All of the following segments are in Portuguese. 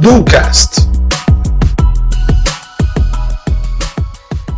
Ducast.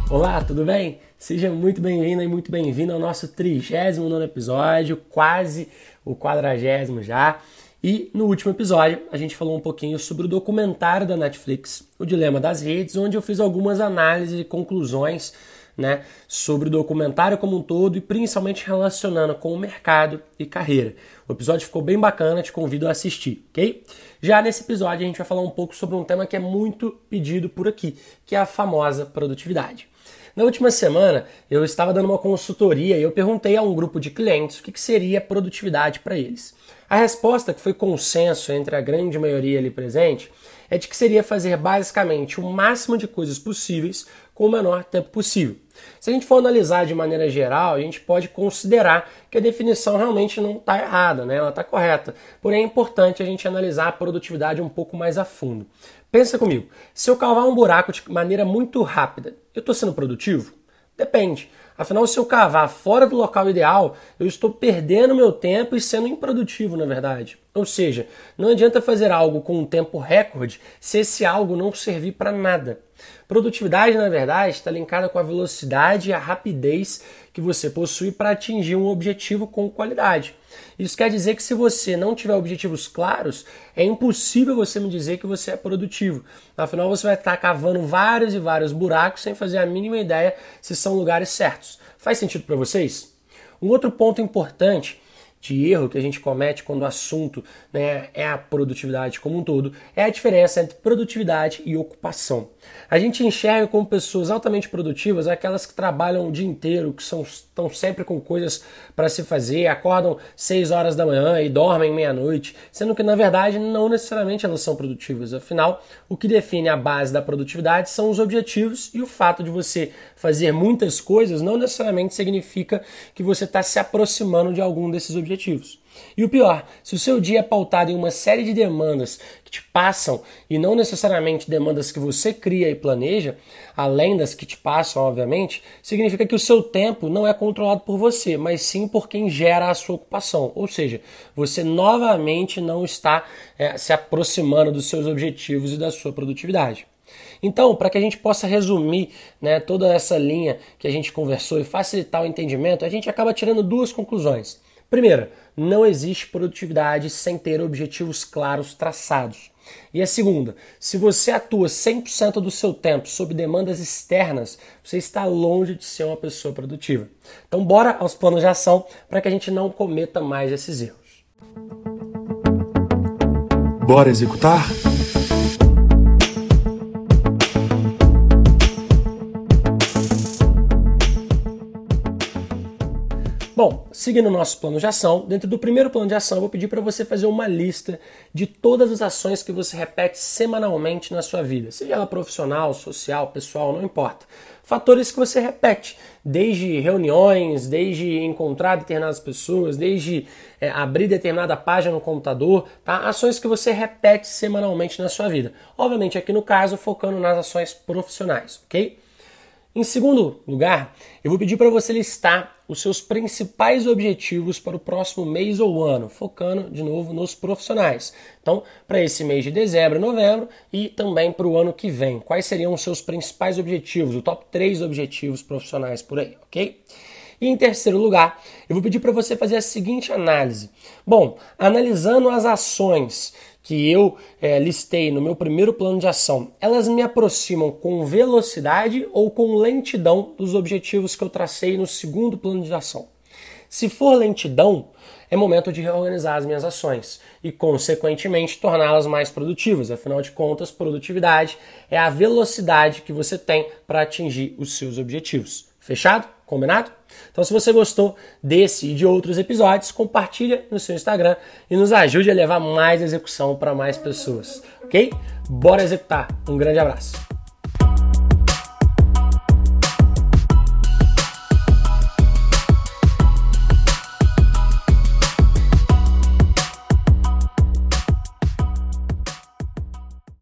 Olá, tudo bem? Seja muito bem-vindo e muito bem-vindo ao nosso 39 episódio, quase o quadragésimo já. E no último episódio a gente falou um pouquinho sobre o documentário da Netflix, O Dilema das Redes, onde eu fiz algumas análises e conclusões né, sobre o documentário como um todo e principalmente relacionando com o mercado e carreira. O episódio ficou bem bacana, te convido a assistir, ok? Já nesse episódio a gente vai falar um pouco sobre um tema que é muito pedido por aqui, que é a famosa produtividade. Na última semana, eu estava dando uma consultoria e eu perguntei a um grupo de clientes o que, seria produtividade para eles. A resposta, que foi consenso entre a grande maioria ali presente, é de que seria fazer basicamente o máximo de coisas possíveis com o menor tempo possível. Se a gente for analisar de maneira geral, a gente pode considerar que a definição realmente não está errada, né? ela está correta. Porém, é importante a gente analisar a produtividade um pouco mais a fundo. Pensa comigo, se eu cavar um buraco de maneira muito rápida, eu estou sendo produtivo? Depende. Afinal, se eu cavar fora do local ideal, eu estou perdendo meu tempo e sendo improdutivo, na verdade. Ou seja, não adianta fazer algo com um tempo recorde se esse algo não servir para nada. Produtividade, na verdade, está linkada com a velocidade e a rapidez que você possui para atingir um objetivo com qualidade. Isso quer dizer que se você não tiver objetivos claros, é impossível você me dizer que você é produtivo. Afinal, você vai estar cavando vários e vários buracos sem fazer a mínima ideia se são lugares certos. Faz sentido para vocês? Um outro ponto importante de erro que a gente comete quando o assunto né, é a produtividade como um todo é a diferença entre produtividade e ocupação. A gente enxerga como pessoas altamente produtivas aquelas que trabalham o dia inteiro, que são, estão sempre com coisas para se fazer, acordam 6 horas da manhã e dormem meia-noite, sendo que na verdade não necessariamente elas são produtivas. Afinal, o que define a base da produtividade são os objetivos e o fato de você fazer muitas coisas não necessariamente significa que você está se aproximando de algum desses objetivos objetivos. E o pior, se o seu dia é pautado em uma série de demandas que te passam e não necessariamente demandas que você cria e planeja, além das que te passam, obviamente, significa que o seu tempo não é controlado por você, mas sim por quem gera a sua ocupação. Ou seja, você novamente não está é, se aproximando dos seus objetivos e da sua produtividade. Então, para que a gente possa resumir né, toda essa linha que a gente conversou e facilitar o entendimento, a gente acaba tirando duas conclusões. Primeira, não existe produtividade sem ter objetivos claros traçados. E a segunda, se você atua 100% do seu tempo sob demandas externas, você está longe de ser uma pessoa produtiva. Então, bora aos planos de ação para que a gente não cometa mais esses erros. Bora executar? Bom, seguindo o nosso plano de ação, dentro do primeiro plano de ação, eu vou pedir para você fazer uma lista de todas as ações que você repete semanalmente na sua vida, seja ela profissional, social, pessoal, não importa. Fatores que você repete, desde reuniões, desde encontrar determinadas pessoas, desde é, abrir determinada página no computador, tá? ações que você repete semanalmente na sua vida. Obviamente, aqui no caso, focando nas ações profissionais, ok? Em segundo lugar, eu vou pedir para você listar os seus principais objetivos para o próximo mês ou ano, focando de novo nos profissionais. Então, para esse mês de dezembro e novembro e também para o ano que vem, quais seriam os seus principais objetivos, o top 3 objetivos profissionais por aí, ok? E em terceiro lugar, eu vou pedir para você fazer a seguinte análise. Bom, analisando as ações que eu é, listei no meu primeiro plano de ação, elas me aproximam com velocidade ou com lentidão dos objetivos que eu tracei no segundo plano de ação. Se for lentidão, é momento de reorganizar as minhas ações e, consequentemente, torná-las mais produtivas. Afinal de contas, produtividade é a velocidade que você tem para atingir os seus objetivos. Fechado? Combinado? Então, se você gostou desse e de outros episódios, compartilha no seu Instagram e nos ajude a levar mais execução para mais pessoas, ok? Bora executar. Um grande abraço.